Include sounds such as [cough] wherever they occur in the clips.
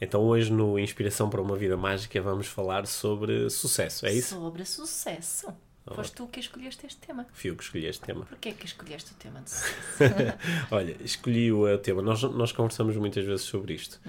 Então hoje no Inspiração para uma Vida Mágica vamos falar sobre sucesso, é isso? Sobre sucesso. Oh. Foste tu que escolheste este tema. Fui eu que escolhi este tema. Porquê que escolheste o tema de sucesso? [laughs] Olha, escolhi o eh, tema. Nós, nós conversamos muitas vezes sobre isto.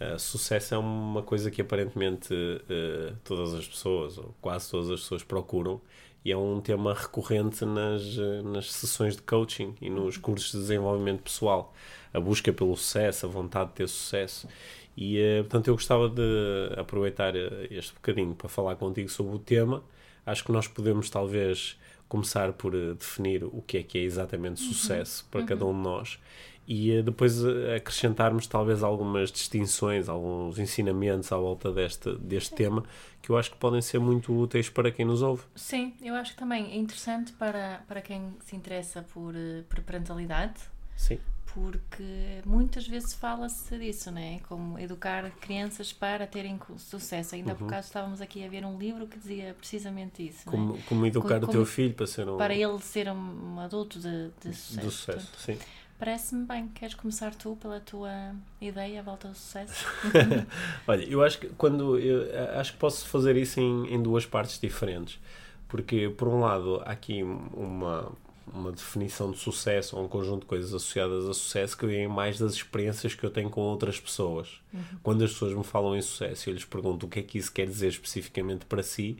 Uh, sucesso é uma coisa que aparentemente uh, todas as pessoas, ou quase todas as pessoas, procuram e é um tema recorrente nas, nas sessões de coaching e nos cursos de desenvolvimento pessoal. A busca pelo sucesso, a vontade de ter sucesso. E, uh, portanto, eu gostava de aproveitar uh, este bocadinho para falar contigo sobre o tema. Acho que nós podemos, talvez, começar por uh, definir o que é que é exatamente sucesso para cada um de nós e depois acrescentarmos, talvez, algumas distinções, alguns ensinamentos à volta deste, deste tema que eu acho que podem ser muito úteis para quem nos ouve. Sim, eu acho que também é interessante para, para quem se interessa por, eh, por parentalidade, Sim. Porque muitas vezes fala-se disso, né? Como educar crianças para terem sucesso. Ainda há bocado estávamos aqui a ver um livro que dizia precisamente isso, né? Como, como educar Como- o teu filho para ser um. Para ele ser um, adulto de, de sucesso. do sucesso. Portanto, Sim. Parece-me bem. Queres começar tu pela tua ideia à volta do sucesso? [laughs] Olha, eu acho que quando eu acho que posso fazer isso em, em duas partes diferentes, porque por um lado há aqui uma uma definição de sucesso ou um conjunto de coisas associadas a sucesso que vem mais das experiências que eu tenho com outras pessoas. Quando as pessoas me falam em sucesso e eu lhes pergunto o que é que isso quer dizer especificamente para si,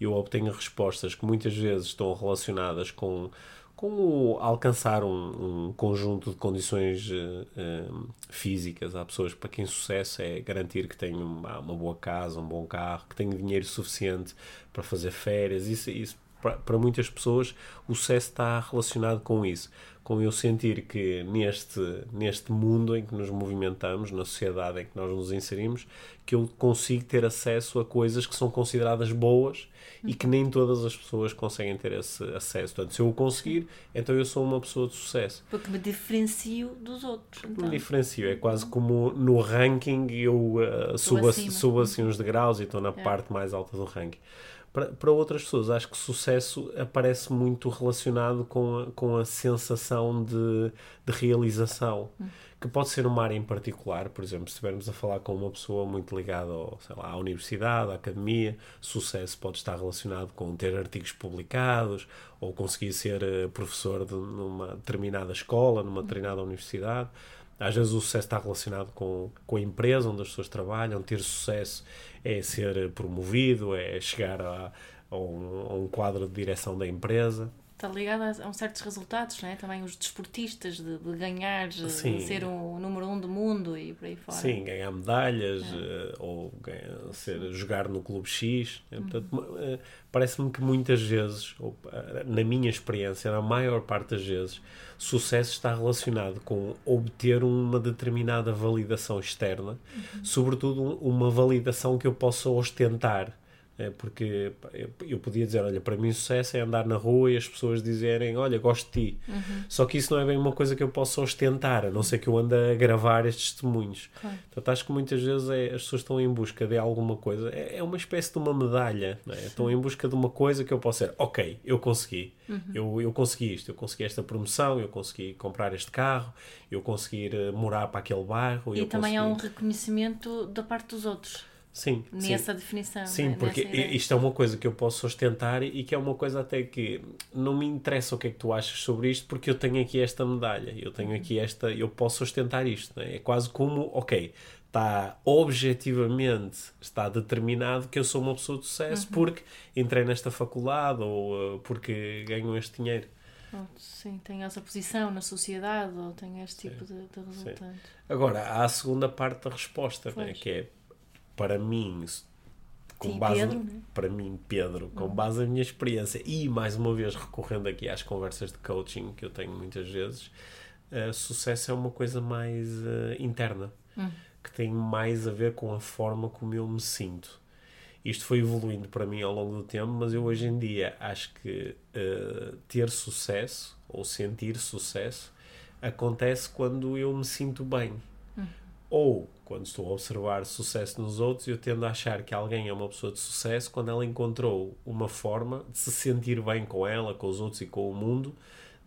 eu obtenho respostas que muitas vezes estão relacionadas com com o alcançar um, um conjunto de condições eh, físicas. Há pessoas para quem sucesso é garantir que tenham uma, uma boa casa, um bom carro, que tenham dinheiro suficiente para fazer férias. Isso, isso para, muitas pessoas o sucesso está relacionado com isso. Com eu sentir que neste, neste mundo em que nos movimentamos, na sociedade em que nós nos inserimos, que eu consigo ter acesso a coisas que são consideradas boas e que nem todas as pessoas conseguem ter esse acesso. Portanto, se eu o conseguir, então eu sou uma pessoa de sucesso. Porque me diferencio dos outros. Me Então. diferencio. É quase como no ranking eu uh, subo, subo assim uns degraus e estou na É. parte mais alta do ranking. Para, outras pessoas, acho que sucesso aparece muito relacionado com a, com a sensação de, de realização, que pode ser uma área em particular. Por exemplo, se estivermos a falar com uma pessoa muito ligada ao, lá, à universidade, à academia, sucesso pode estar relacionado com ter artigos publicados ou conseguir ser eh, professor de, numa determinada escola, numa determinada universidade. Às vezes o sucesso está relacionado com, com a empresa onde as pessoas trabalham. Ter sucesso é ser promovido, é chegar a, a, um, a um quadro de direção da empresa. Está ligado a, a uns certos resultados, não é? Também os desportistas de, de ganhar, de Sim. ser o número um do mundo e por aí fora. Sim, ganhar medalhas eh, ou ganhar- ser, jogar no clube X. Eh, Portanto, eh, parece-me que muitas vezes, ou, na minha experiência, na maior parte das vezes, sucesso está relacionado com obter uma determinada validação externa, sobretudo um- uma validação que eu possa ostentar. É porque eu, podia dizer, olha, para mim sucesso é andar na rua e as pessoas dizerem, olha, gosto de ti. Só que isso não é bem uma coisa que eu possa ostentar, a não ser que eu ande a gravar estes testemunhos. Claro. Portanto, acho que muitas vezes é, as pessoas estão em busca de alguma coisa, é, é uma espécie de uma medalha, é? estão em busca de uma coisa que eu posso dizer, ok, eu consegui, eu, eu consegui isto, eu consegui esta promoção, eu consegui comprar este carro, eu consegui eh, morar para aquele bairro. E também há um consegui... reconhecimento da parte dos outros, Sim, sim. nessa definição. Sim, né? porque isto é uma coisa que eu posso sustentar e que é uma coisa até que não me interessa o que é que tu achas sobre isto, porque eu tenho aqui esta medalha, eu tenho aqui esta, eu posso sustentar isto. né? É quase como, ok, está objetivamente, está determinado que eu sou uma pessoa de sucesso porque entrei nesta faculdade ou uh, porque ganho este dinheiro. Sim, tem essa posição na sociedade ou tem este tipo de, de resultado. Agora, há a segunda parte da resposta, né? Que é para mim, com Sim, base Pedro, né? para mim, Pedro, com base na minha experiência e mais uma vez recorrendo aqui às conversas de coaching que eu tenho muitas vezes, eh, sucesso é uma coisa mais eh, interna, Hum. que tem mais a ver com a forma como eu me sinto. Isto foi evoluindo para mim ao longo do tempo, mas eu hoje em dia acho que uh, ter sucesso ou sentir sucesso acontece quando eu me sinto bem. Ou quando estou a observar sucesso nos outros, eu tendo a achar que alguém é uma pessoa de sucesso quando ela encontrou uma forma de se sentir bem com ela, com os outros e com o mundo,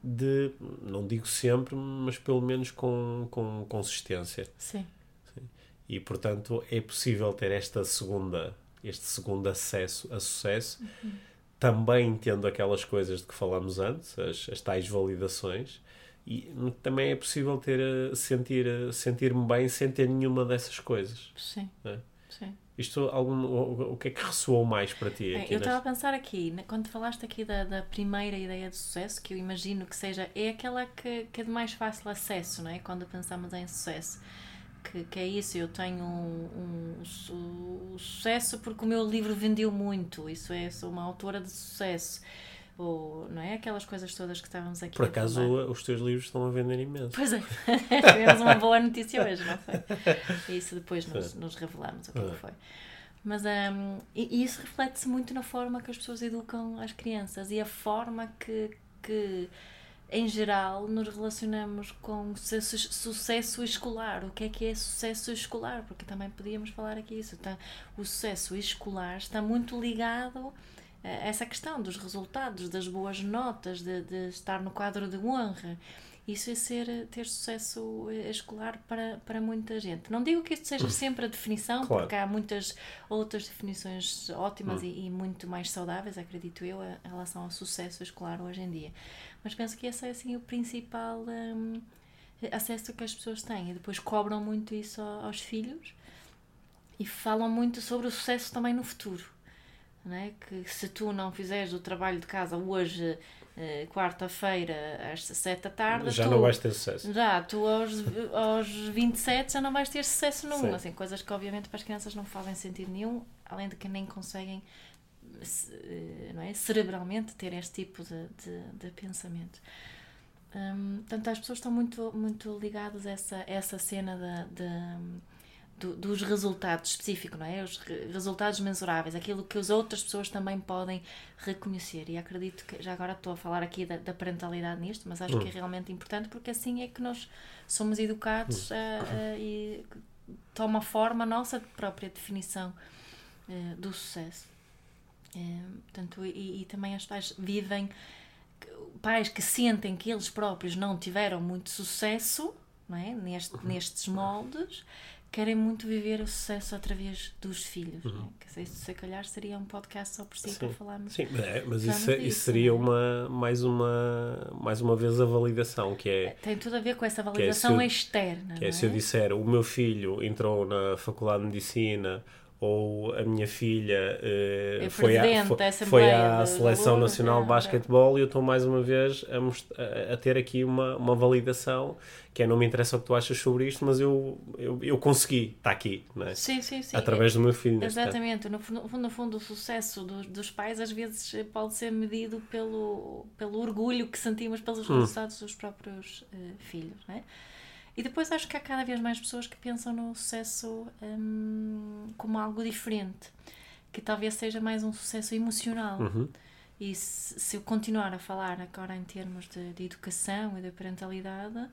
de, não digo sempre, mas pelo menos com, com consistência. Sim. Sim. E portanto é possível ter esta segunda, este segundo acesso a sucesso, uhum. também tendo aquelas coisas de que falamos antes, as, as tais validações, e também é possível ter sentir sentir-me bem sem ter nenhuma dessas coisas. Sim. É? Sim. Isto, algum, o, o que é que ressoou mais para ti? É, eu estava a pensar aqui, quando falaste aqui da, da primeira ideia de sucesso, que eu imagino que seja, é aquela que, que é de mais fácil acesso, não é? Quando pensamos em sucesso. Que, que é isso, eu tenho um, um, um, sucesso porque o meu livro vendeu muito, isso é, sou uma autora de sucesso ou não é? Aquelas coisas todas que estávamos aqui. Por acaso os teus livros estão a vender imenso. Pois é, [laughs] tivemos uma boa notícia hoje, não foi? [laughs] Isso depois nos, nos revelamos o que, é que foi. Mas um, e, e isso reflete-se muito na forma que as pessoas educam as crianças e a forma que, que em geral, nos relacionamos com sucesso, sucesso escolar. O que é que é sucesso escolar? Porque também podíamos falar aqui isso. Tá? O sucesso escolar está muito ligado essa questão dos resultados, das boas notas, de, de, estar no quadro de honra. Isso é ser, ter sucesso escolar para, para muita gente. Não digo que isto seja sempre a definição, claro. porque há muitas outras definições ótimas hum. e, e, muito mais saudáveis, acredito eu, em relação ao sucesso escolar hoje em dia. Mas penso que esse é assim o principal um, acesso que as pessoas têm. E depois cobram muito isso aos filhos e falam muito sobre o sucesso também no futuro né? que se tu não fizeres o trabalho de casa hoje, eh, quarta-feira, às 7 da tarde, já tu, não vais ter sucesso. Já, tu aos, aos 27 já não vais ter sucesso nenhum. Assim, coisas que obviamente para as crianças não fazem sentido nenhum, além de que nem conseguem eh, não é? cerebralmente ter este tipo de, de, de pensamento. Hum, portanto, as pessoas estão muito, muito ligadas a essa, essa cena de do, dos resultados específicos, não é? Os re, resultados mensuráveis, aquilo que as outras pessoas também podem reconhecer. E acredito que, já agora estou a falar aqui da, da parentalidade nisto, mas acho hum. que é realmente importante porque assim é que nós somos educados hum. a, a, e toma forma a nossa própria definição uh, do sucesso. Uh, portanto, e, e também as pais vivem, pais que sentem que eles próprios não tiveram muito sucesso não é? Neste, uhum. nestes moldes querem muito viver o sucesso através dos filhos. Uhum. Né? Que isso, se calhar, seria um podcast só por si Sim. para falarmos. Sim, é, mas isso, disso, isso seria né? uma, mais, uma, mais uma vez a validação, que é... Tem tudo a ver com essa é validação é eu, externa. Que é, se eu disser, o meu filho entrou na Faculdade de Medicina ou a minha filha uh, é foi, à, foi, foi à Seleção Nacional de é, Basquetebol e eu estou mais uma vez a, a, ter aqui uma, uma validação que é não me interessa o que tu achas sobre isto, mas eu, eu, eu consegui, está aqui, não é? Sim, sim, sim. Através do meu filho. Exatamente, no, no, no, fundo o sucesso dos, dos pais às vezes pode ser medido pelo, pelo orgulho que sentimos pelos hum. resultados dos próprios uh, filhos, não é? E depois acho que há cada vez mais pessoas que pensam no sucesso hum, como algo diferente, que talvez seja mais um sucesso emocional. Uhum. E se, se, eu continuar a falar agora em termos de, de, educação e de parentalidade,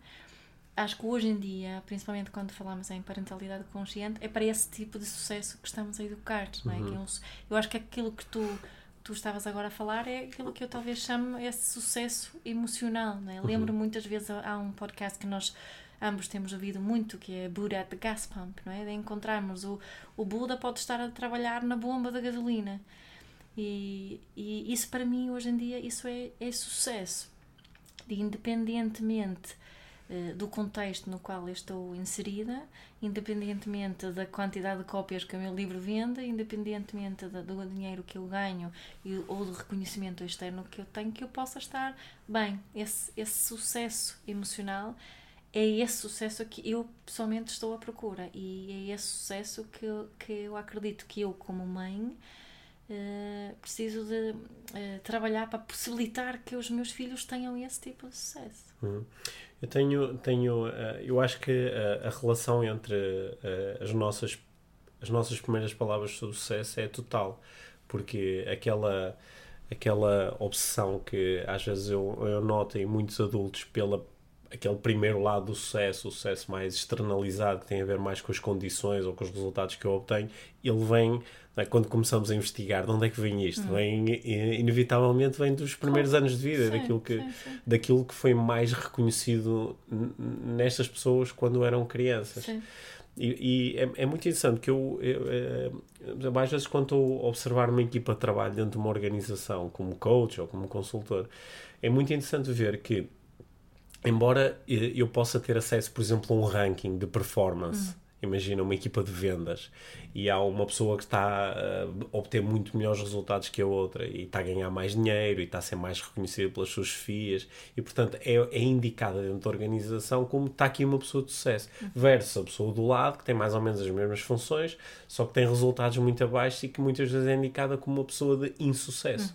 acho que hoje em dia, principalmente quando falamos em parentalidade consciente, é para esse tipo de sucesso que estamos a educar. Não é? Uhum. Eu acho que aquilo que tu tu estavas agora a falar é aquilo que eu talvez chamo esse sucesso emocional. Né? Uhum. Lembro muitas vezes há um podcast que nós ambos temos ouvido muito, que é Buddha at the Gas Pump, não é? De encontrarmos o, o Buda pode estar a trabalhar na bomba da gasolina. E, e isso para mim hoje em dia isso é, é sucesso. De, independentemente uh, do contexto no qual eu estou inserida, independentemente da quantidade de cópias que o meu livro vende, independentemente da, do dinheiro que eu ganho e, ou do reconhecimento externo que eu tenho, que eu possa estar bem. Esse, esse sucesso emocional é esse sucesso que eu pessoalmente estou à procura e é esse sucesso que, eu, que eu acredito que eu, como mãe, uh, preciso de uh, trabalhar para possibilitar que os meus filhos tenham esse tipo de sucesso. Uhum. Eu tenho, tenho uh, eu acho que a relação entre as nossas as nossas primeiras palavras sobre sucesso é total, porque aquela aquela obsessão que às vezes eu, eu noto em muitos adultos pela aquele primeiro lado do sucesso, o sucesso mais externalizado, que tem a ver mais com as condições ou com os resultados que eu obtenho, ele vem, é? quando começamos a investigar, de onde é que vem isto? Hum. Vem, inevitavelmente, vem dos primeiros anos de vida, sim, daquilo, que, sim, sim. daquilo que foi mais reconhecido nestas pessoas quando eram crianças. E, e é, é, muito interessante que eu, eu, eu, é, às vezes, quando estou a observar uma equipa de trabalho dentro de uma organização, como coach ou como consultor, é muito interessante ver que embora eh, eu possa ter acesso, por exemplo, a um ranking de performance, hum. imagina uma equipa de vendas e há uma pessoa que está a obter muito melhores resultados que a outra e está a ganhar mais dinheiro e está a ser mais reconhecida pelas suas FIAs e, portanto, é, é indicada dentro da organização como está aqui uma pessoa de sucesso, versus a pessoa do lado que tem mais ou menos as mesmas funções, só que tem resultados muito abaixo e que muitas vezes é indicada como uma pessoa de insucesso.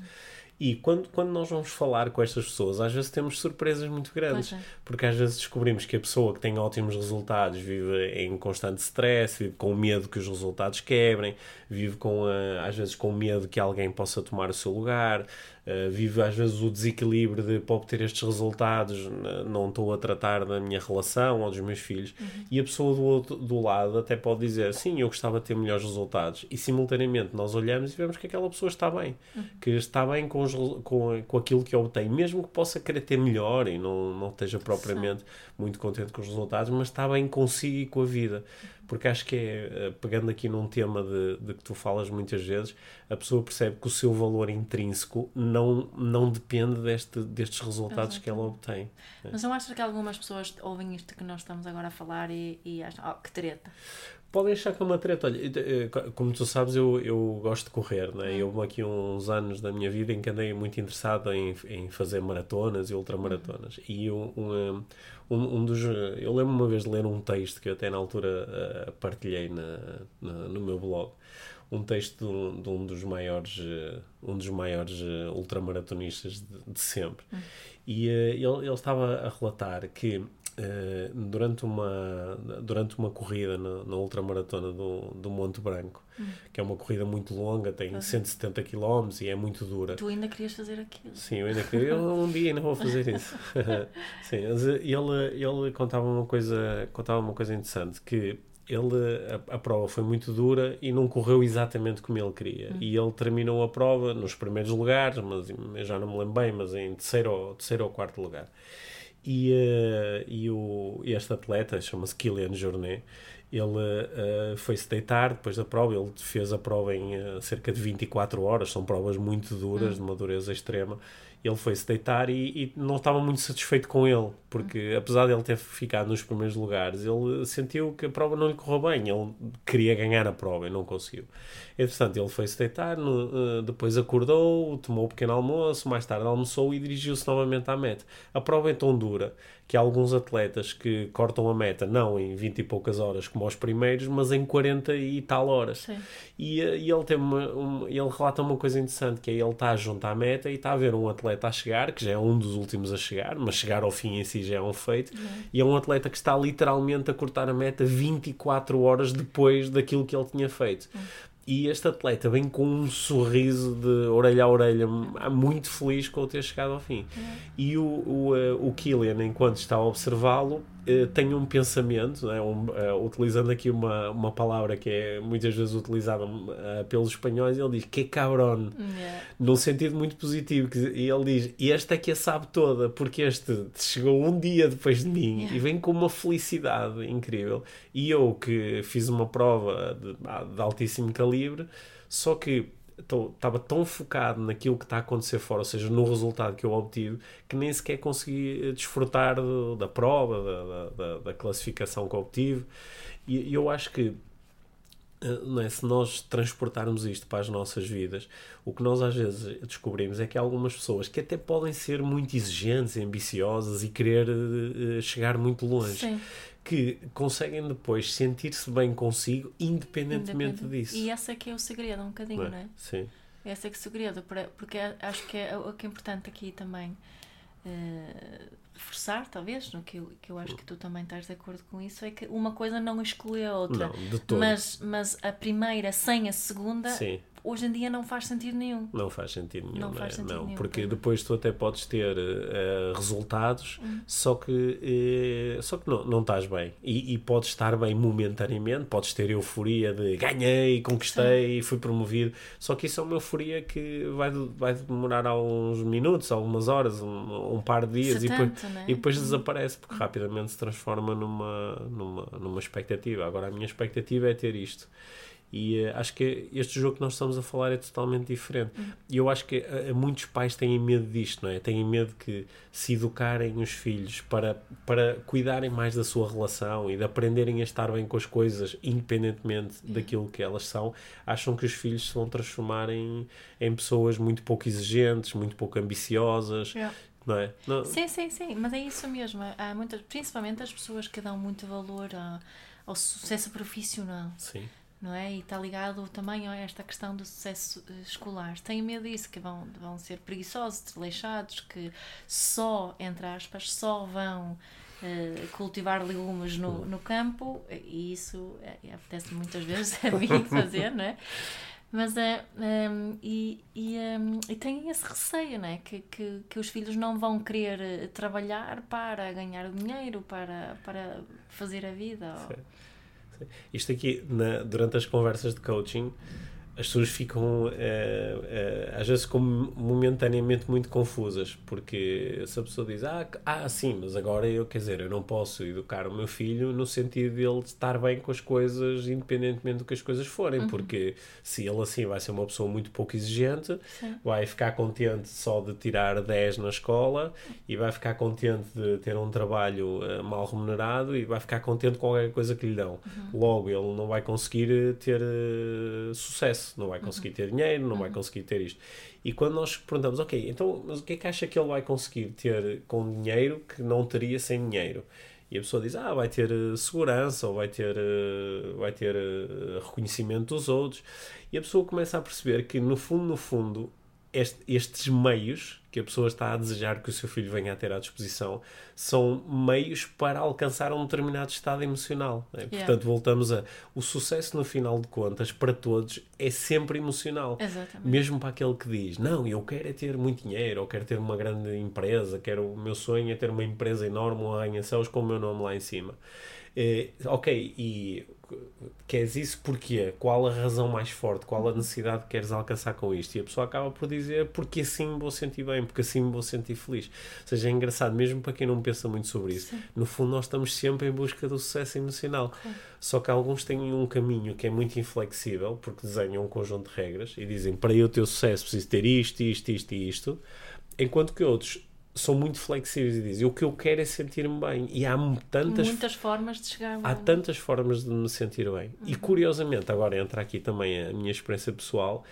E quando, quando nós vamos falar com estas pessoas, às vezes temos surpresas muito grandes. É. Porque às vezes descobrimos que a pessoa que tem ótimos resultados vive em constante stress, vive com medo que os resultados quebrem, vive com, às vezes com medo que alguém possa tomar o seu lugar, eh, vive às vezes o desequilíbrio de para obter estes resultados não estou a tratar da minha relação ou dos meus filhos uhum. e a pessoa do, outro, do lado até pode dizer sim, eu gostava de ter melhores resultados e simultaneamente nós olhamos e vemos que aquela pessoa está bem uhum. que está bem com, os, com, com aquilo que obtém, mesmo que possa querer ter melhor e não, não esteja propriamente sim. muito contente com os resultados, mas está bem consigo e com a vida porque acho que é, eh, pegando aqui num tema de, de, que tu falas muitas vezes, a pessoa percebe que o seu valor intrínseco não, não depende deste, destes resultados Exatamente. que ela obtém. Mas não achas que algumas pessoas ouvem isto que nós estamos agora a falar e, e acham, oh, que treta? podem achar que é uma treta. Olha, eh, como tu sabes, eu, eu gosto de correr, né? Hum. aqui uns anos da minha vida em que andei muito interessado em, em fazer maratonas e ultramaratonas. Uhum. E um, um, um, dos. Eu lembro uma vez de ler um texto que eu até na altura uh, partilhei na, na, no meu blog. Um texto de um, de um dos maiores, uh, um dos maiores uh, ultramaratonistas de, de sempre. Uhum. E ele, ele estava a relatar que eh, durante, uma, durante uma corrida na, na ultramaratona do, do Monte Branco, hum. que é uma corrida muito longa, tem uhum. 170 km e é muito dura. Tu ainda querias fazer aquilo? Sim, eu ainda queria. Eu, um dia ainda vou fazer [laughs] isso. [laughs] Sim, ele, ele contava uma coisa, contava uma coisa interessante que ele a, a, prova foi muito dura e não correu exatamente como ele queria. Hum. E ele terminou a prova nos primeiros lugares, mas já não me lembro bem, mas em terceiro, terceiro ou quarto lugar. E, uh, e o, este atleta, chama-se Kylian Jornet, ele uh, foi-se deitar depois da prova. Ele fez a prova em uh, cerca de 24 horas, são provas muito duras, hum. de uma dureza extrema ele foi-se deitar e, e, não estava muito satisfeito com ele, porque apesar de ele ter ficado nos primeiros lugares, ele sentiu que a prova não lhe correu bem, ele queria ganhar a prova e não conseguiu. Entretanto, ele foi-se deitar, no, uh, depois acordou, tomou o um pequeno almoço, mais tarde almoçou e dirigiu-se novamente à meta. A prova é tão dura que há alguns atletas que cortam a meta não em 20 e poucas horas como os primeiros, mas em 40 e tal horas. E, eh, e, ele tem uma, uma, ele relata uma coisa interessante, que é ele está junto à meta e está a ver um atleta a chegar, que já é um dos últimos a chegar, mas chegar ao fim em si já é um feito, uhum. e é um atleta que está literalmente a cortar a meta 24 horas depois daquilo que ele tinha feito. Uhum. E este atleta vem com um sorriso de orelha a orelha, muito feliz com o ter chegado ao fim. Uhum. E o, o, eh, o Killian, enquanto está a observá-lo, eh, tem um pensamento, né, um, uh, utilizando aqui uma, uma palavra que é muitas vezes utilizada uh, pelos espanhóis, ele diz que cabrón, yeah. num sentido muito positivo. Que, e ele diz: Este é que a sabe toda, porque este chegou um dia depois de mim yeah. e vem com uma felicidade incrível. E eu que fiz uma prova de, de altíssimo calibre, só que estava tão focado naquilo que está a acontecer fora, ou seja, no resultado que eu obtive, que nem sequer consegui eh, desfrutar de, da prova, da, da, da, classificação que obtive. E, e eu acho que é? se nós transportarmos isto para as nossas vidas, o que nós às vezes descobrimos é que há algumas pessoas que até podem ser muito exigentes, ambiciosas e querer uh, chegar muito longe. Sim que conseguem depois sentir-se bem consigo, independentemente Independente. disso. E esse é que é o segredo, um bocadinho, não é? Não é? Sim. Esse é que é o segredo, porque acho que é o que é importante aqui também uh, forçar, talvez, no que eu, que eu acho que tu também estás de acordo com isso, é que uma coisa não exclui a outra. Não, de todo. Mas, mas a primeira sem a segunda, Sim. hoje em dia não faz sentido nenhum. Não faz sentido nenhum, Não não, faz é? sentido não nenhum, porque não. depois tu até podes ter eh, resultados, Hum. só que, eh, só que não, não estás bem. E, e podes estar bem momentaneamente, podes ter euforia de ganhei, conquistei, fui promovido, só que isso é uma euforia que vai, vai demorar alguns minutos, algumas horas, um, um par de dias Se e depois, né? e depois desaparece, porque rapidamente se transforma numa, numa, numa expectativa. Agora a minha expectativa é ter isto. E eh, acho que este jogo que nós estamos a falar é totalmente diferente. E eu acho que eh, muitos pais têm medo disto, não é? Têm medo que se educarem os filhos para, para cuidarem mais da sua relação e de aprenderem a estar bem com as coisas, independentemente daquilo que elas são, acham que os filhos se vão transformar em, em pessoas muito pouco exigentes, muito pouco ambiciosas, Yeah. Não é? Não, Sim, sim, sim, mas é isso mesmo. Há muitas, principalmente as pessoas que dão muito valor a- ao sucesso profissional, Sim. não é? E está ligado também a esta questão do sucesso eh, escolar. Têm medo disso, que vão, vão ser preguiçosos, desleixados, que só, entre aspas, só vão eh, cultivar legumes no, no campo, e isso é, apetece muitas vezes [laughs] a mim fazer, não é? Mas é. um, e, e, um, e têm esse receio, né? Que, que, que os filhos não vão querer eh, trabalhar para ganhar dinheiro, para, para fazer a vida. ou- Isto aqui, na- durante as conversas de coaching, as pessoas ficam eh, eh, às vezes como momentaneamente muito confusas, porque se a pessoa diz, ah, ah, sim, mas agora eu, quer dizer, eu não posso educar o meu filho no sentido de ele estar bem com as coisas, independentemente do que as coisas forem, porque se ele assim vai ser uma pessoa muito pouco exigente, Sim. vai ficar contente só de tirar 10 na escola e vai ficar contente de ter um trabalho eh, mal remunerado e vai ficar contente com qualquer coisa que lhe dão. Logo, ele não vai conseguir ter eh, sucesso, não vai conseguir ter dinheiro, não vai conseguir ter isto. E quando nós perguntamos, ok, então, mas o que é que acha que ele vai conseguir ter com dinheiro que não teria sem dinheiro? E a pessoa diz, ah, vai ter eh, segurança, ou vai ter, eh, vai ter eh, reconhecimento dos outros. E a pessoa começa a perceber que, no fundo, no fundo, este- estes meios que a pessoa está a desejar que o seu filho venha a ter à disposição são meios para alcançar um determinado estado emocional. é? Yeah. Portanto, voltamos a. O sucesso, no final de contas, para todos, é sempre emocional. Exatamente. Mesmo para aquele que diz, não, eu quero é ter muito dinheiro, ou quero ter uma grande empresa, quero, o meu sonho é ter uma empresa enorme, um arranha-céus com o meu nome lá em cima. Eh, ok, e queres isso porquê? Qual a razão mais forte? Qual a necessidade que queres alcançar com isto? E a pessoa acaba por dizer, porque assim me vou sentir bem, porque assim me vou sentir feliz. Ou seja, é engraçado, mesmo para quem não pensa muito sobre isso, no fundo nós estamos sempre em busca do sucesso emocional. Só que alguns têm um caminho que é muito inflexível, porque desenham um conjunto de regras e dizem, para eu ter sucesso preciso ter isto, isto, isto e isto, enquanto que outros são muito flexíveis e dizem, o que eu quero é sentir-me bem. E há tantas Muitas formas de chegar. Há tantas formas de me sentir bem. E curiosamente, agora entra aqui também a minha experiência pessoal,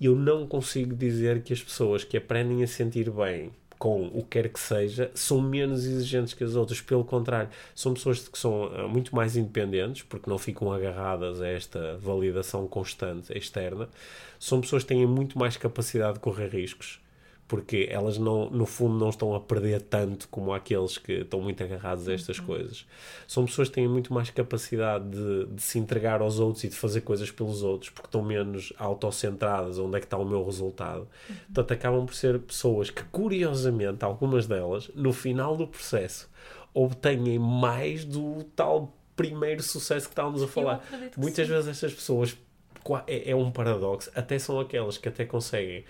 eu não consigo dizer que as pessoas que aprendem a sentir bem com o que quer que seja são menos exigentes que as outras. Pelo contrário, são pessoas que são ah, muito mais independentes, porque não ficam agarradas a esta validação constante externa. São pessoas que têm muito mais capacidade de correr riscos porque elas não, no fundo não estão a perder tanto como aqueles que estão muito agarrados a estas coisas. São pessoas que têm muito mais capacidade de, de se entregar aos outros e de fazer coisas pelos outros, porque estão menos autocentradas, onde é que está o meu resultado. Portanto, acabam por ser pessoas que, curiosamente, algumas delas, no final do processo, obtêm mais do tal primeiro sucesso que estávamos a falar. Muitas sim. vezes estas pessoas é, é um paradoxo, até são aquelas que até conseguem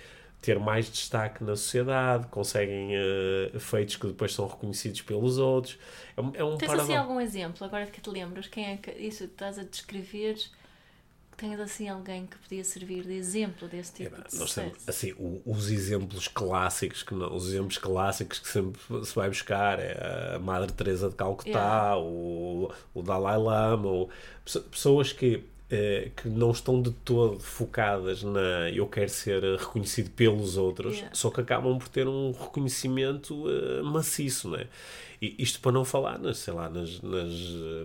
ter mais destaque na sociedade, conseguem eh, feitos que depois são reconhecidos pelos outros. É um, é um Tens assim algum exemplo, agora que te lembras? Quem é que isso que estás a descrever? Tens assim alguém que podia servir de exemplo desse tipo Epá, de Nós sucesso? temos, assim, o- os exemplos clássicos que não, os exemplos clássicos que sempre se vai buscar é a Madre Teresa de Calcutá, Yeah. o, o Dalai Lama, ou pesso- pessoas que eh, que não estão de todo focadas na eu quero ser reconhecido pelos outros, Yeah. só que acabam por ter um reconhecimento eh, maciço, não é? E isto para não falar, nas, sei lá, nas, nas,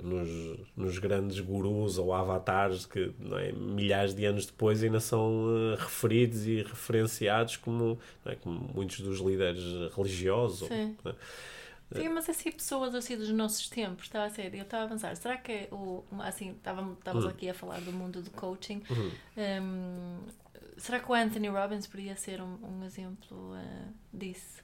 nos, nos grandes gurus ou avatares que é, milhares de anos depois ainda são eh, referidos e referenciados como, é, como muitos dos líderes religiosos. ou- Sim. é? Sim, mas assim, pessoas assim dos nossos tempos, estava a ser, eu estava a pensar, será que é o, assim, estávamos, estávamos aqui a falar do mundo do coaching, um, será que o Anthony Robbins poderia ser um, um exemplo uh, disso?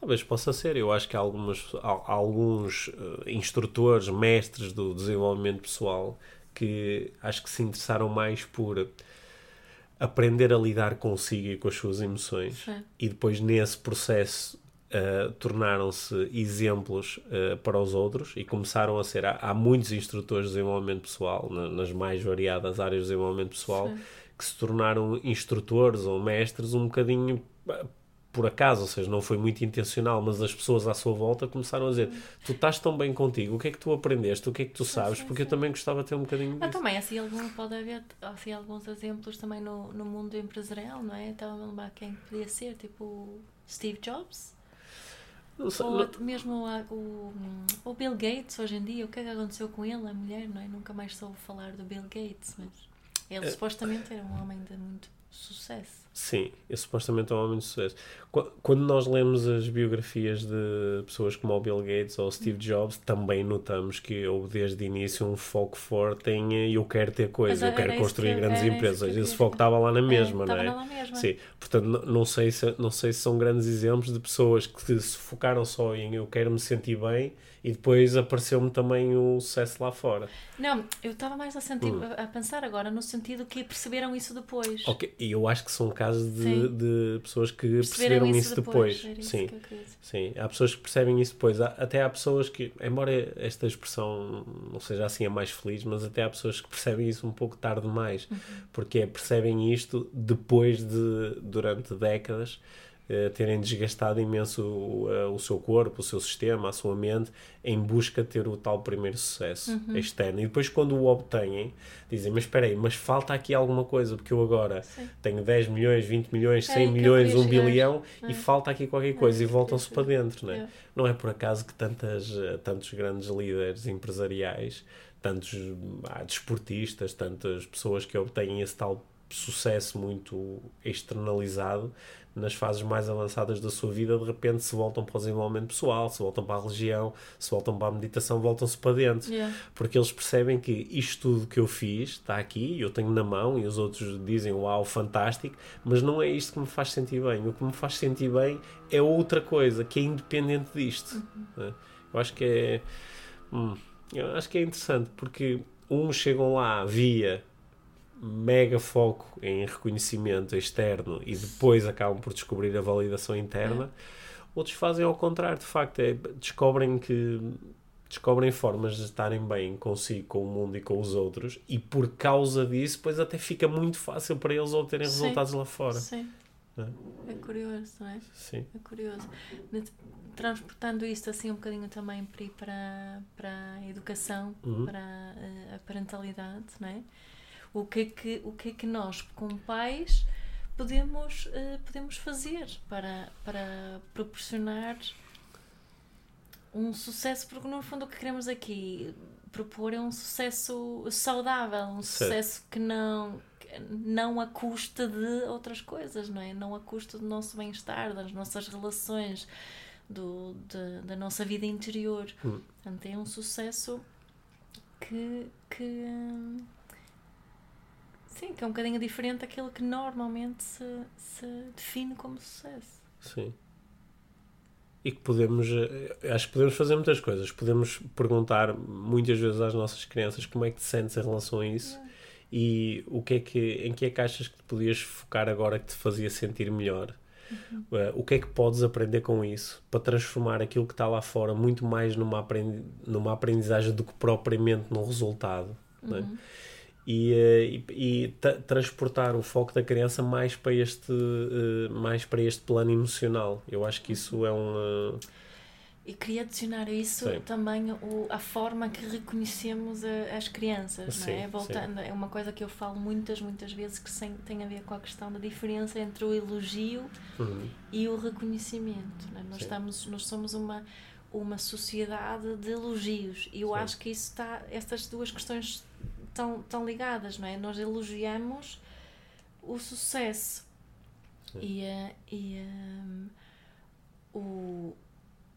Talvez possa ser. Eu acho que há, algumas, há, alguns uh, instrutores, mestres do desenvolvimento pessoal que acho que se interessaram mais por aprender a lidar consigo e com as suas emoções Sim. e depois nesse processo uh, tornaram-se exemplos uh, para os outros e começaram a ser. Há, há muitos instrutores de desenvolvimento pessoal na, nas mais variadas áreas de desenvolvimento pessoal Sim. que se tornaram instrutores ou mestres um bocadinho por acaso, ou seja, não foi muito intencional, mas as pessoas à sua volta começaram a dizer: Tu estás tão bem contigo, o que é que tu aprendeste, o que é que tu sabes? Porque eu também gostava de ter um bocadinho disso. também, assim, algum, pode haver assim, alguns exemplos também no, no mundo empresarial, não é? Estava a lembrar quem podia ser, tipo Steve Jobs, ou mesmo a- o, o Bill Gates hoje em dia, o que é que aconteceu com ele, a mulher, não é? Nunca mais soube falar do Bill Gates, mas ele É. supostamente era um homem de muito sucesso. Sim, é supostamente um homem de sucesso. Qu- Quando nós lemos as biografias de pessoas como o Bill Gates ou o Steve Jobs, também notamos que houve desde o início um foco forte em eh, eu quero ter coisas, eu quero construir que- grandes empresas. Esse queria foco estava lá na mesma, É, não estava é? lá mesma. Sim, portanto, não sei, se, não sei se são grandes exemplos de pessoas que se focaram só em eu quero me sentir bem e depois apareceu-me também o sucesso lá fora. Não, eu estava mais a, sentir, a a pensar agora no sentido que perceberam isso depois. Hum. Ok, E eu acho que são casos de, de pessoas que perceberam, isso depois. Era isso Sim. Sim, há pessoas que percebem isso depois. Há- até há pessoas que, embora esta expressão não seja assim a mais feliz, mas até há pessoas que percebem isso um pouco tarde demais. Porque é, percebem isto depois de, durante décadas, eh, terem desgastado imenso o, eh, o seu corpo, o seu sistema, a sua mente, em busca de ter o tal primeiro sucesso externo. E depois, quando o obtêm, dizem: Mas espera aí, mas falta aqui alguma coisa, porque eu agora Sim. tenho 10 milhões, 20 milhões, É 100 aí que eu milhões, queria 1 chegar. bilhão É. e falta aqui qualquer coisa É, e voltam-se para dentro, não é? É. Não é por acaso que tantas, eh, tantos grandes líderes empresariais, tantos ah, desportistas, tantas pessoas que obtêm esse tal sucesso muito externalizado nas fases mais avançadas da sua vida, de repente se voltam para o desenvolvimento pessoal, se voltam para a religião, se voltam para a meditação, voltam-se para dentro. Yeah. Porque eles percebem que isto tudo que eu fiz está aqui, eu tenho na mão e os outros dizem uau, fantástico, mas não é isto que me faz sentir bem. O que me faz sentir bem é outra coisa que é independente disto. né? Eu acho que é. hum, eu acho que é interessante porque uns chegam lá via mega foco em reconhecimento externo e depois acabam por descobrir a validação interna. Outros fazem ao contrário, de facto, é, descobrem que descobrem formas de estarem bem consigo, com o mundo e com os outros, e por causa disso, depois até fica muito fácil para eles obterem Sim. resultados lá fora. Sim. É. É curioso, não é? Sim. É curioso. Transportando isto assim um bocadinho também para, para a educação, Uhum. para eh, a parentalidade, não é? O que é que, o que, é que nós, como pais, podemos, eh, podemos fazer para, para proporcionar um sucesso? Porque no fundo o que queremos aqui propor é um sucesso saudável, um Certo. sucesso que não, que não a custa de outras coisas, não é? Não a custa do nosso bem-estar, das nossas relações, do, de- da nossa vida interior. Hum. Portanto, é um sucesso que, que sim, que é um bocadinho diferente daquilo que normalmente se, se define como sucesso. Sim. E que podemos, eh, acho que podemos fazer muitas coisas. Podemos perguntar muitas vezes às nossas crianças como é que te sentes em relação a isso e o que é que, em que é que achas que te podias focar agora que te fazia sentir melhor. Eh, o que é que podes aprender com isso para transformar aquilo que está lá fora muito mais numa, aprendi numa aprendizagem do que propriamente num resultado. é? E, eh, e, e tra- transportar o foco da criança mais para este eh, mais para este plano emocional eu acho que isso é um eh, E queria adicionar a isso Sim. também o, a forma que reconhecemos a- as crianças, não é? Sim, Voltando, é uma coisa que eu falo muitas, muitas vezes que sem, tem a ver com a questão da diferença entre o elogio hum, e o reconhecimento. é? Nós, Sim. estamos, nós somos uma, uma sociedade de elogios e eu Sim. acho que isso está, estas duas questões estão, estão ligadas, não é? Nós elogiamos o sucesso Sim. e, eh, e eh, o,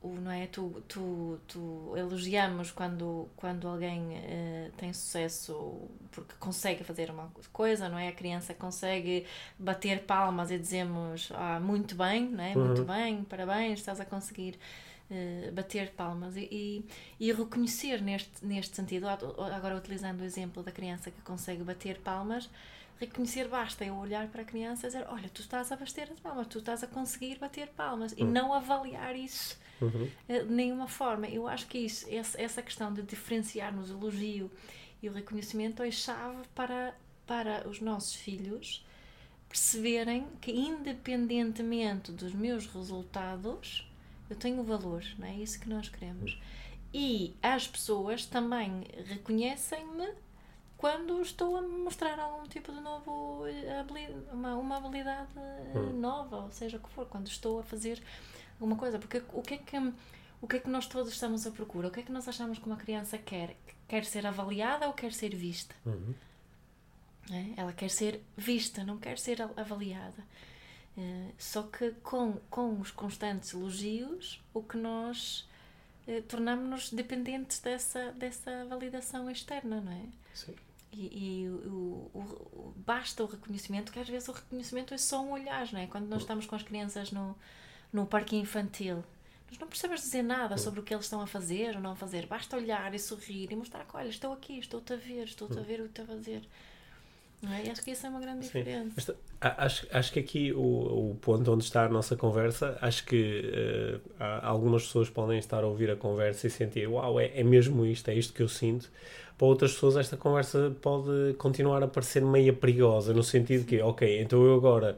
o, não é? Tu, tu, tu elogiamos quando, quando alguém uh, tem sucesso porque consegue fazer uma coisa, não é? A criança consegue bater palmas e dizemos ah, muito bem, não é? Uhum. Muito bem, parabéns, estás a conseguir uh, bater palmas e, e, e, reconhecer neste, neste sentido, agora utilizando o exemplo da criança que consegue bater palmas, reconhecer basta eu olhar para a criança e dizer olha, tu estás a bater as palmas, tu estás a conseguir bater palmas e uhum. não avaliar isso uhum. Eh, de nenhuma forma. Eu acho que isso, essa questão de diferenciarmos o elogio e o reconhecimento é chave para, para os nossos filhos perceberem que independentemente dos meus resultados eu tenho valor, não é isso que nós queremos. E as pessoas também reconhecem-me quando estou a mostrar algum tipo de novo eh, uma, uma habilidade eh, hum. nova, ou seja, o que for, quando estou a fazer alguma coisa, porque o que é que o que é que nós todos estamos à procura? O que é que nós achamos que uma criança quer? Quer ser avaliada ou quer ser vista? Uhum. É? Ela quer ser vista, não quer ser avaliada. Uh, só que com, com os constantes elogios, o que nós uh, tornamos-nos dependentes dessa, dessa validação externa, não é? Sim. E, e o, o, o, basta o reconhecimento, que às vezes o reconhecimento é só um olhar, não é? Quando nós estamos com as crianças no, no parque infantil, nós não precisamos dizer nada sobre o que eles estão a fazer ou não a fazer, basta olhar e sorrir e mostrar que, olha, estou aqui, estou-te a ver, estou-te a ver o que estou a fazer. É? Acho que isso é uma grande diferença. Sim. Acho, acho que aqui o, o ponto onde está a nossa conversa, acho que uh, algumas pessoas podem estar a ouvir a conversa e sentir, uau, é, é mesmo isto, é isto que eu sinto. Para outras pessoas, esta conversa pode continuar a parecer meio perigosa, no sentido que, ok, então eu agora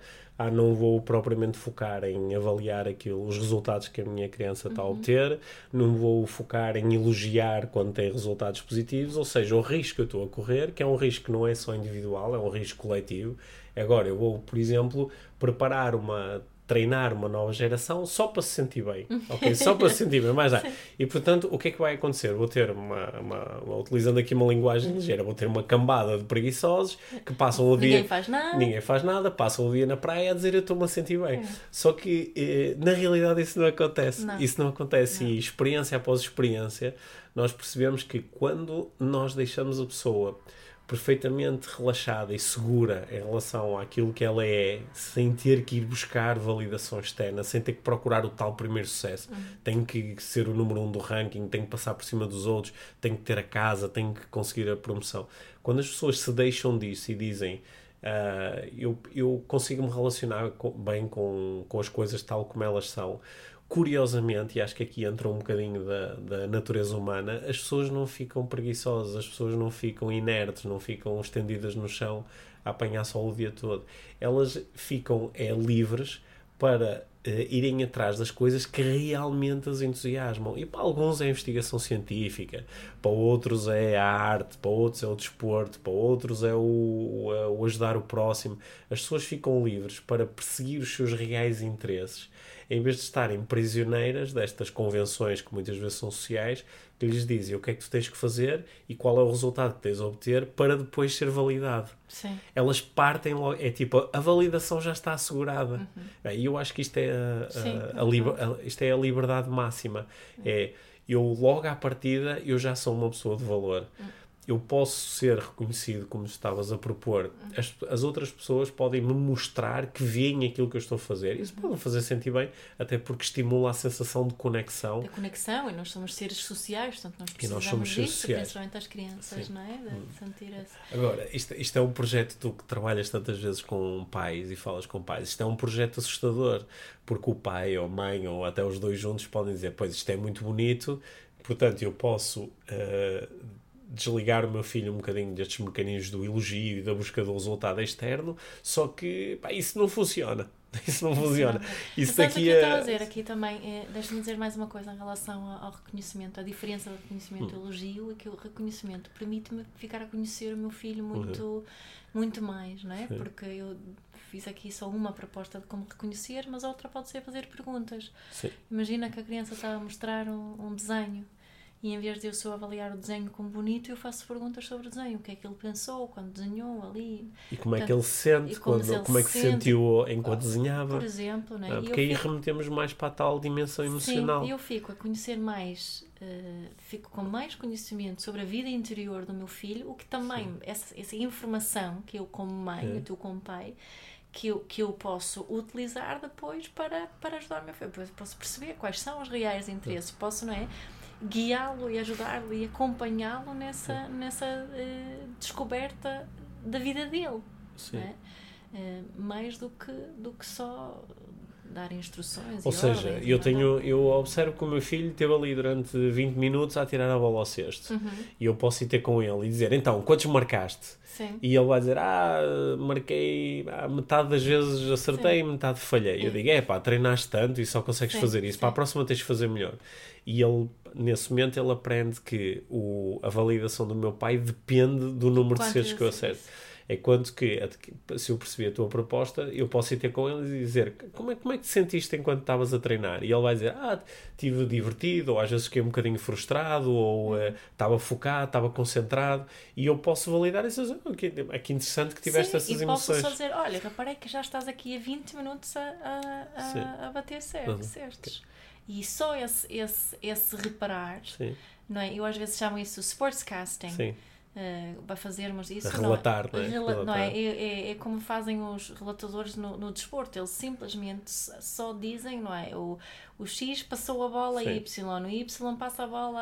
ah, não vou propriamente focar em avaliar aquilo, os resultados que a minha criança está uhum. a obter, não vou focar em elogiar quando tem resultados positivos, ou seja, o risco que eu estou a correr, que é um risco que não é só individual, é um risco coletivo. Agora, eu vou, por exemplo, preparar uma treinar uma nova geração só para se sentir bem, [laughs] ok? Só para se sentir bem, mais nada. E portanto, o que é que vai acontecer? Vou ter uma, uma, uma, utilizando aqui uma linguagem ligeira, vou ter uma cambada de preguiçosos que passam o dia. Ninguém faz nada. Ninguém faz nada, passam o dia na praia a dizer eu estou-me a sentir bem. É. Só que eh, na realidade isso não acontece. Não. Isso não acontece. Não. E experiência após experiência, nós percebemos que quando nós deixamos a pessoa perfeitamente relaxada e segura em relação àquilo que ela é, sem ter que ir buscar validação externa, sem ter que procurar o tal primeiro sucesso. Uhum. Tem que ser o número um do ranking, tem que passar por cima dos outros, tem que ter a casa, tem que conseguir a promoção. Quando as pessoas se deixam disso e dizem uh, eu, eu consigo me relacionar com, bem com, com as coisas tal como elas são, curiosamente, e acho que aqui entra um bocadinho da, da natureza humana, as pessoas não ficam preguiçosas, as pessoas não ficam inertes, não ficam estendidas no chão a apanhar só o dia todo. Elas ficam é, livres para uh, irem atrás das coisas que realmente as entusiasmam. E para alguns é a investigação científica, para outros é a arte, para outros é o desporto, para outros é o, o ajudar o próximo. As pessoas ficam livres para perseguir os seus reais interesses em vez de estarem prisioneiras destas convenções que muitas vezes são sociais, que lhes dizem o que é que tu tens que fazer e qual é o resultado que tens a obter para depois ser validado. Sim. Elas partem logo, é tipo, a validação já está assegurada. Uhum. E eu acho que isto é a, Sim, a, a, liber, a, isto é a liberdade máxima. Uhum. É, eu logo à partida, eu já sou uma pessoa de valor. Uhum eu posso ser reconhecido como estavas a propor. As, as outras pessoas podem me mostrar que veem aquilo que eu estou a fazer. Isso pode me fazer sentir bem, até porque estimula a sensação de conexão. De conexão, e nós somos seres sociais, portanto nós precisamos e nós somos disso, sociais. principalmente as crianças, Sim. não é? De hum. sentir esse... Agora, isto, isto é um projeto, tu que trabalhas tantas vezes com pais e falas com pais, isto é um projeto assustador, porque o pai ou a mãe ou até os dois juntos podem dizer, pois isto é muito bonito, portanto eu posso... Uh, desligar o meu filho um bocadinho destes mecanismos do elogio e da busca do resultado externo, só que pá, isso não funciona. [laughs] Isso não funciona. Isso daqui é... a dizer aqui também, é, deixa-me dizer mais uma coisa em relação ao reconhecimento, a diferença do reconhecimento e hum. elogio é que o reconhecimento permite-me ficar a conhecer o meu filho muito, uhum. muito mais, não é? Sim. Porque eu fiz aqui só uma proposta de como reconhecer, mas a outra pode ser fazer perguntas. Sim. Imagina que a criança está a mostrar um, um desenho e em vez de eu só avaliar o desenho como bonito, eu faço perguntas sobre o desenho, o que é que ele pensou quando desenhou ali. E como é que ele sente, como quando, se ele como é que se sentiu enquanto desenhava. Por exemplo, né? Ah, eu porque aí fico- remetemos mais para a tal dimensão emocional. Sim, eu fico a conhecer mais, eh, fico com mais conhecimento sobre a vida interior do meu filho, o que também, essa, essa informação que eu como mãe, É. tu como pai, que eu, que eu posso utilizar depois para, para ajudar o meu filho. Depois posso perceber quais são os reais interesses, posso, não é? Guiá-lo e ajudá-lo e acompanhá-lo nessa, nessa eh, descoberta da vida dele Sim. é? Eh, mais do que, do que só dar instruções Ou e seja, ordens e eu tenho, eu observo que o meu filho esteve ali durante 20 minutos a tirar a bola ao cesto. Uhum. E eu posso ir ter com ele e dizer, então, quantos marcaste? Sim. E ele vai dizer, ah, marquei, ah, metade das vezes acertei, metade falhei. Eu digo, é pá, treinaste tanto e só consegues Sim, fazer isso. Para a próxima tens de fazer melhor. E ele, nesse momento, ele aprende que o, a validação do meu pai depende do número de Quantas cestos que eu acerto. É quanto que, se eu percebi a tua proposta, eu posso ir ter com ele e dizer como é, como é que te sentiste enquanto estavas a treinar? E ele vai dizer, ah, estive divertido, ou às vezes fiquei um bocadinho frustrado, ou eh, estava focado, estava concentrado, e eu posso validar isso. Oh, que, é que interessante que tiveste Sim, essas e emoções. posso só dizer, olha, reparei que já estás aqui há 20 minutos a, a, a, a bater certo, Uhum. certos. E só esse, esse, esse reparar, Sim, não é? Eu às vezes chamo isso sportscasting. sim. Para fazermos isso. A relatar, não é? Rela- não é? É, é- é como fazem os relatadores no, no desporto, eles simplesmente só dizem, não é? O, o X passou a bola a Sim. Y, o Y passa a bola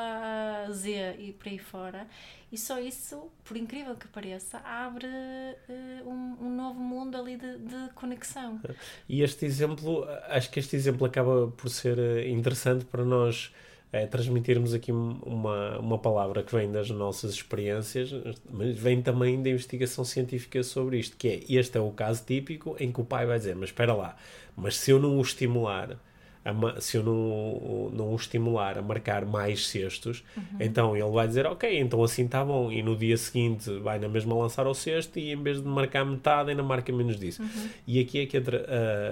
a Z e por aí fora. E só isso, por incrível que pareça, abre eh, um, um novo mundo ali de, de conexão. E este exemplo, acho que este exemplo acaba por ser eh, interessante para nós eh, transmitirmos aqui um- uma, uma palavra que vem das nossas experiências, mas vem também da investigação científica sobre isto, que é, este é o caso típico em que o pai vai dizer, mas espera lá, mas se eu não o estimular, a se eu não, não o estimular a marcar mais cestos, então ele vai dizer, ok, então assim está bom, e no dia seguinte vai na mesma lançar ao cesto e em vez de marcar metade ainda marca menos disso. E aqui é que entra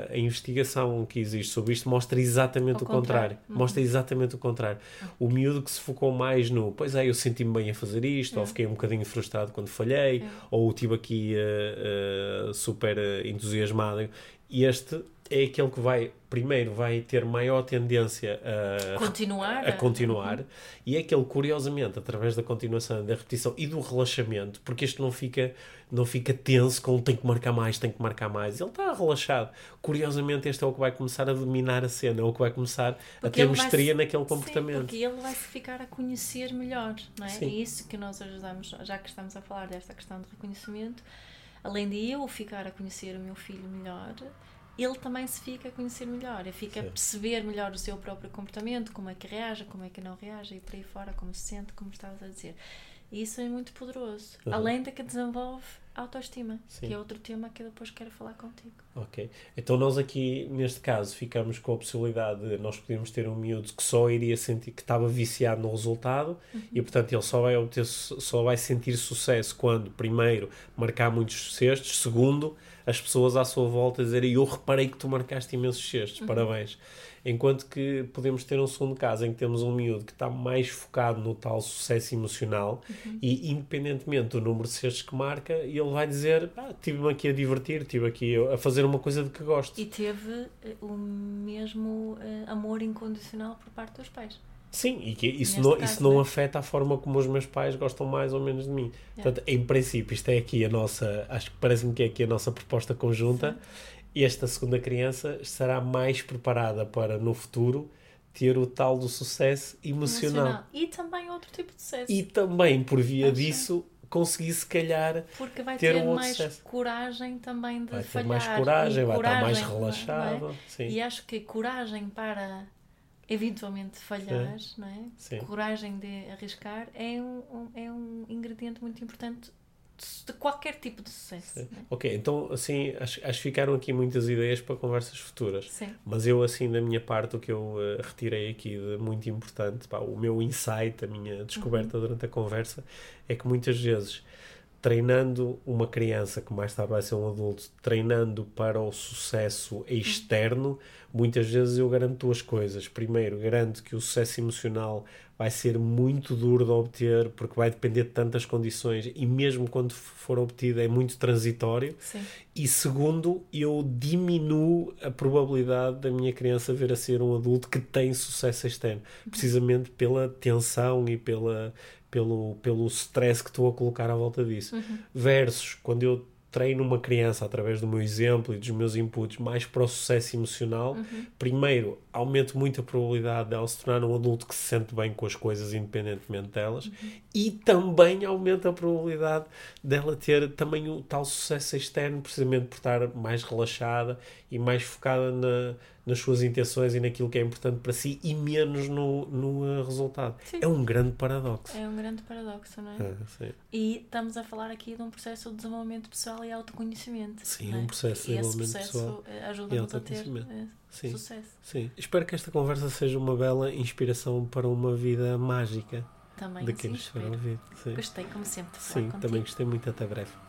a, a investigação que existe sobre isto mostra exatamente Ao o contrário. contrário. Uhum. Mostra exatamente o contrário. O miúdo que se focou mais no, pois é, eu senti-me bem a fazer isto, ou fiquei um bocadinho frustrado quando falhei, ou estive aqui eh, eh, super entusiasmado. E este é aquele que vai, primeiro, vai ter maior tendência a Continuar a continuar e é aquele curiosamente através da continuação da repetição e do relaxamento porque este não fica não fica tenso com tem que marcar mais tem que marcar mais. Ele está relaxado. Curiosamente este é o que vai começar a dominar a cena é o que vai começar a Porque ter ele vai mestria naquele Sim, comportamento. porque ele vai se ficar a conhecer melhor, não é? Sim. É isso que nós ajudamos, já que estamos a falar desta questão de reconhecimento, além de eu ficar a conhecer o meu filho melhor, ele também se fica a conhecer melhor, ele fica a Sim. perceber melhor o seu próprio comportamento, como é que reage, como é que não reage, e por aí fora, como se sente, como estavas a dizer. E isso é muito poderoso. Uhum. Além de que desenvolve autoestima, Sim. que é outro tema que eu depois quero falar contigo. Ok. Então nós aqui, neste caso, ficamos com a possibilidade de nós podemos ter um miúdo que só iria sentir que estava viciado no resultado e, portanto, ele só vai obter, só vai sentir sucesso quando, primeiro, marcar muitos cestos, segundo, as pessoas à sua volta dizerem eu reparei que tu marcaste imensos cestos, parabéns. Enquanto que podemos ter um segundo caso em que temos um miúdo que está mais focado no tal sucesso emocional e, independentemente do número de cestos que marca, ele vai dizer: ah, estive-me aqui a divertir, estive aqui a fazer uma coisa de que gosto. E teve eh, o mesmo eh, amor incondicional por parte dos pais. Sim, e que isso Neste não, caso, isso não né? afeta a forma como os meus pais gostam mais ou menos de mim. É. Portanto, em princípio, isto é aqui a nossa, acho que parece-me que é aqui a nossa proposta conjunta. Esta segunda criança estará mais preparada para, no futuro, ter o tal do sucesso emocional. E também outro tipo de sucesso. E também, por via Acho. disso, conseguir, se calhar, Porque vai ter ter, um mais sucesso. coragem também de vai ter falhar. mais coragem, e vai estar mais coragem, não é? relaxado. Sim. E acho que coragem para eventualmente falhar, não é? Sim. coragem de arriscar é um, um- é um ingrediente muito importante de, qualquer tipo de sucesso. não é? Ok, então assim, acho, acho que ficaram aqui muitas ideias para conversas futuras. Sim. Mas eu, assim, da minha parte, o que eu eh, retirei aqui de muito importante, pá, o meu insight, a minha descoberta Uhum. durante a conversa, é que muitas vezes treinando uma criança que mais tarde vai ser um adulto, treinando para o sucesso externo, muitas vezes eu garanto duas coisas. Primeiro, garanto que o sucesso emocional vai ser muito duro de obter, porque vai depender de tantas condições e mesmo quando for obtido é muito transitório. Sim. E segundo, eu diminuo a probabilidade da minha criança vir a ser um adulto que tem sucesso externo, precisamente pela tensão e pela pelo, pelo stress que estou a colocar à volta disso. Uhum. Versus quando eu treino uma criança através do meu exemplo e dos meus inputs mais para o sucesso emocional, Uhum. primeiro aumento muito a probabilidade dela se tornar um adulto que se sente bem com as coisas independentemente delas Uhum. e também aumenta a probabilidade dela ter também o tal sucesso externo precisamente por estar mais relaxada e mais focada na, nas suas intenções e naquilo que é importante para si e menos no, no uh, resultado. Sim. É um grande paradoxo. É um grande paradoxo, não é? Sim. E estamos a falar aqui de um processo de desenvolvimento pessoal e autoconhecimento. Sim, é? um processo de e esse desenvolvimento processo pessoal ajuda-nos a ter eh, Sim. sucesso. Sim, espero que esta conversa seja uma bela inspiração para uma vida mágica Também de quem nos espero. ouvir. Sim, Gostei, como sempre, de falar Sim contigo. também gostei muito. Até breve.